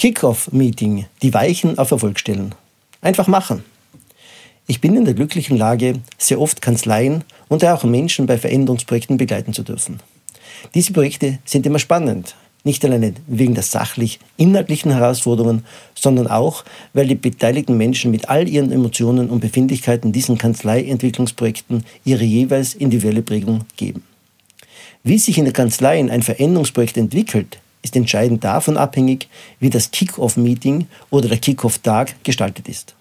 Kick-off-Meeting, die Weichen auf Erfolg stellen. Einfach machen. Ich bin in der glücklichen Lage, sehr oft Kanzleien und auch Menschen bei Veränderungsprojekten begleiten zu dürfen. Diese Projekte sind immer spannend, nicht alleine wegen der sachlich-inhaltlichen Herausforderungen, sondern auch, weil die beteiligten Menschen mit all ihren Emotionen und Befindlichkeiten diesen Kanzleientwicklungsprojekten ihre jeweils individuelle Prägung geben. Wie sich in der Kanzlei ein Veränderungsprojekt entwickelt, ist entscheidend davon abhängig, wie das Kick-off-Meeting oder der Kick-off-Tag gestaltet ist.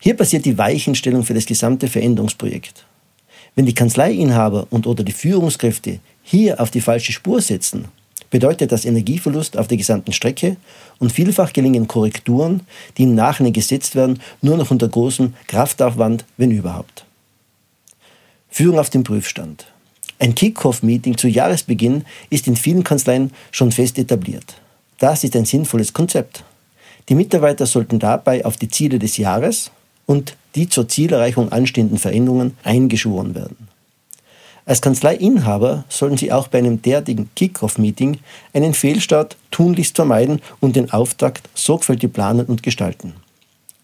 Hier passiert die Weichenstellung für das gesamte Veränderungsprojekt. Wenn die Kanzleiinhaber und oder die Führungskräfte hier auf die falsche Spur setzen, bedeutet das Energieverlust auf der gesamten Strecke und vielfach gelingen Korrekturen, die im Nachhinein gesetzt werden, nur noch unter großem Kraftaufwand, wenn überhaupt. Führung auf dem Prüfstand. Ein Kick-Off-Meeting zu Jahresbeginn ist in vielen Kanzleien schon fest etabliert. Das ist ein sinnvolles Konzept. Die Mitarbeiter sollten dabei auf die Ziele des Jahres und die zur Zielerreichung anstehenden Veränderungen eingeschworen werden. Als Kanzleiinhaber sollten Sie auch bei einem derartigen Kick-Off-Meeting einen Fehlstart tunlichst vermeiden und den Auftakt sorgfältig planen und gestalten.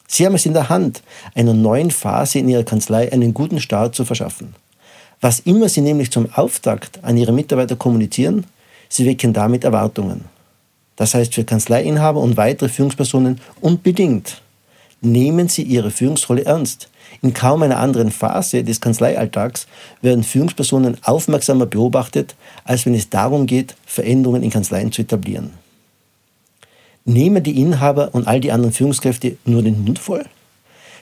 Sie haben es in der Hand, einer neuen Phase in Ihrer Kanzlei einen guten Start zu verschaffen. Was immer Sie nämlich zum Auftakt an Ihre Mitarbeiter kommunizieren, Sie wecken damit Erwartungen. Das heißt für Kanzleiinhaber und weitere Führungspersonen unbedingt. Nehmen Sie Ihre Führungsrolle ernst. In kaum einer anderen Phase des Kanzleialltags werden Führungspersonen aufmerksamer beobachtet, als wenn es darum geht, Veränderungen in Kanzleien zu etablieren. Nehmen die Inhaber und all die anderen Führungskräfte nur den Mund voll?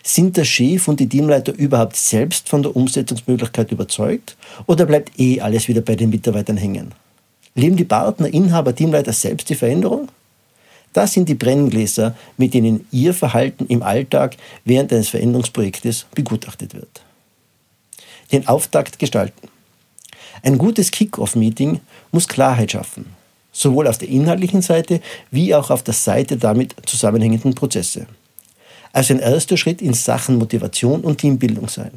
Sind der Chef und die Teamleiter überhaupt selbst von der Umsetzungsmöglichkeit überzeugt oder bleibt eh alles wieder bei den Mitarbeitern hängen? Leben die Partner, Inhaber, Teamleiter selbst die Veränderung? Das sind die Brenngläser, mit denen Ihr Verhalten im Alltag während eines Veränderungsprojektes begutachtet wird. Den Auftakt gestalten. Ein gutes Kick-off-Meeting muss Klarheit schaffen, sowohl auf der inhaltlichen Seite wie auch auf der Seite damit zusammenhängenden Prozesse. Also ein erster Schritt in Sachen Motivation und Teambildung sein.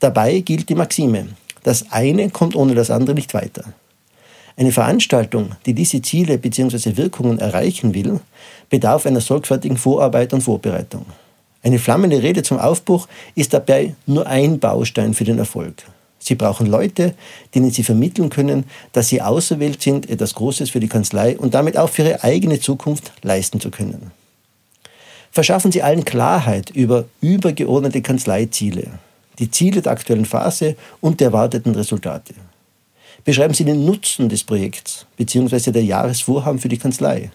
Dabei gilt die Maxime, das eine kommt ohne das andere nicht weiter. Eine Veranstaltung, die diese Ziele bzw. Wirkungen erreichen will, bedarf einer sorgfältigen Vorarbeit und Vorbereitung. Eine flammende Rede zum Aufbruch ist dabei nur ein Baustein für den Erfolg. Sie brauchen Leute, denen Sie vermitteln können, dass Sie auserwählt sind, etwas Großes für die Kanzlei und damit auch für Ihre eigene Zukunft leisten zu können. Verschaffen Sie allen Klarheit über übergeordnete Kanzleiziele, die Ziele der aktuellen Phase und der erwarteten Resultate. Beschreiben Sie den Nutzen des Projekts bzw. der Jahresvorhaben für die Kanzlei.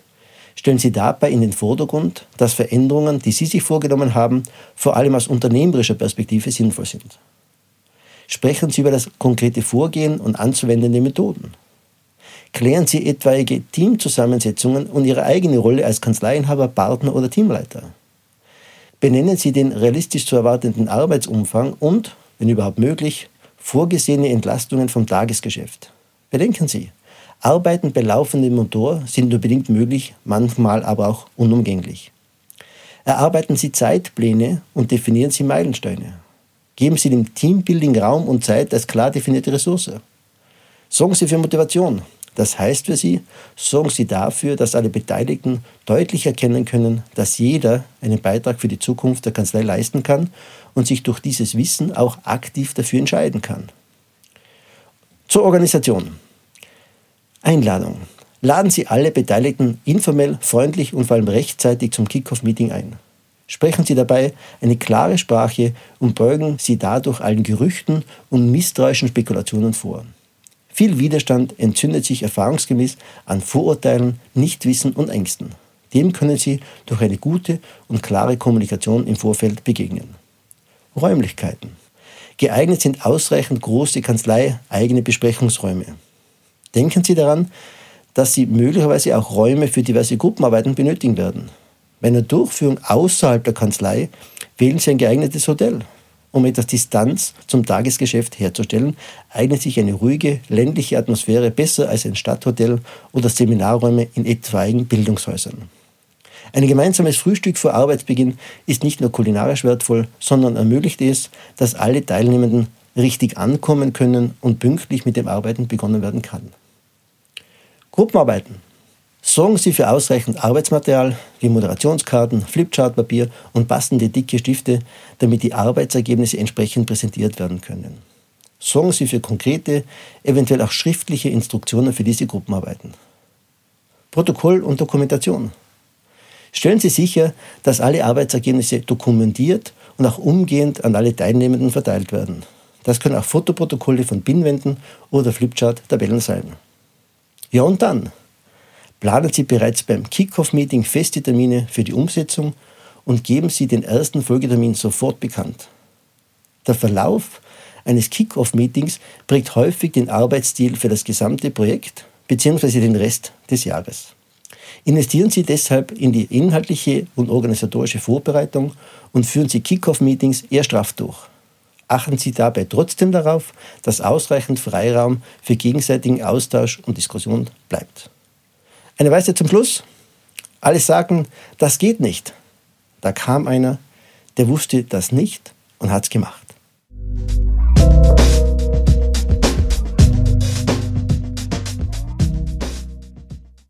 Stellen Sie dabei in den Vordergrund, dass Veränderungen, die Sie sich vorgenommen haben, vor allem aus unternehmerischer Perspektive sinnvoll sind. Sprechen Sie über das konkrete Vorgehen und anzuwendende Methoden. Klären Sie etwaige Teamzusammensetzungen und Ihre eigene Rolle als Kanzleiinhaber, Partner oder Teamleiter. Benennen Sie den realistisch zu erwartenden Arbeitsumfang und, wenn überhaupt möglich, vorgesehene Entlastungen vom Tagesgeschäft. Bedenken Sie, Arbeiten bei laufendem Motor sind nur bedingt möglich, manchmal aber auch unumgänglich. Erarbeiten Sie Zeitpläne und definieren Sie Meilensteine. Geben Sie dem Teambuilding Raum und Zeit als klar definierte Ressource. Sorgen Sie für Motivation. Das heißt für Sie, sorgen Sie dafür, dass alle Beteiligten deutlich erkennen können, dass jeder einen Beitrag für die Zukunft der Kanzlei leisten kann und sich durch dieses Wissen auch aktiv dafür entscheiden kann. Zur Organisation. Einladung. Laden Sie alle Beteiligten informell, freundlich und vor allem rechtzeitig zum Kickoff-Meeting ein. Sprechen Sie dabei eine klare Sprache und beugen Sie dadurch allen Gerüchten und misstrauischen Spekulationen vor. Viel Widerstand entzündet sich erfahrungsgemäß an Vorurteilen, Nichtwissen und Ängsten. Dem können Sie durch eine gute und klare Kommunikation im Vorfeld begegnen. Räumlichkeiten. Geeignet sind ausreichend große Kanzlei eigene Besprechungsräume. Denken Sie daran, dass Sie möglicherweise auch Räume für diverse Gruppenarbeiten benötigen werden. Bei einer Durchführung außerhalb der Kanzlei wählen Sie ein geeignetes Hotel. Um etwas Distanz zum Tagesgeschäft herzustellen, eignet sich eine ruhige, ländliche Atmosphäre besser als ein Stadthotel oder Seminarräume in etwaigen Bildungshäusern. Ein gemeinsames Frühstück vor Arbeitsbeginn ist nicht nur kulinarisch wertvoll, sondern ermöglicht es, dass alle Teilnehmenden richtig ankommen können und pünktlich mit dem Arbeiten begonnen werden kann. Gruppenarbeiten. Sorgen Sie für ausreichend Arbeitsmaterial wie Moderationskarten, Flipchartpapier und passende dicke Stifte, damit die Arbeitsergebnisse entsprechend präsentiert werden können. Sorgen Sie für konkrete, eventuell auch schriftliche Instruktionen für diese Gruppenarbeiten. Protokoll und Dokumentation. Stellen Sie sicher, dass alle Arbeitsergebnisse dokumentiert und auch umgehend an alle Teilnehmenden verteilt werden. Das können auch Fotoprotokolle von Pinwänden oder Flipchart-Tabellen sein. Ja und dann? Planen Sie bereits beim Kickoff-Meeting feste Termine für die Umsetzung und geben Sie den ersten Folgetermin sofort bekannt. Der Verlauf eines Kickoff-Meetings prägt häufig den Arbeitsstil für das gesamte Projekt bzw. den Rest des Jahres. Investieren Sie deshalb in die inhaltliche und organisatorische Vorbereitung und führen Sie Kickoff-Meetings eher straff durch. Achten Sie dabei trotzdem darauf, dass ausreichend Freiraum für gegenseitigen Austausch und Diskussion bleibt. Eine Weisheit zum Schluss. Alle sagen, das geht nicht. Da kam einer, der wusste das nicht und hat's gemacht.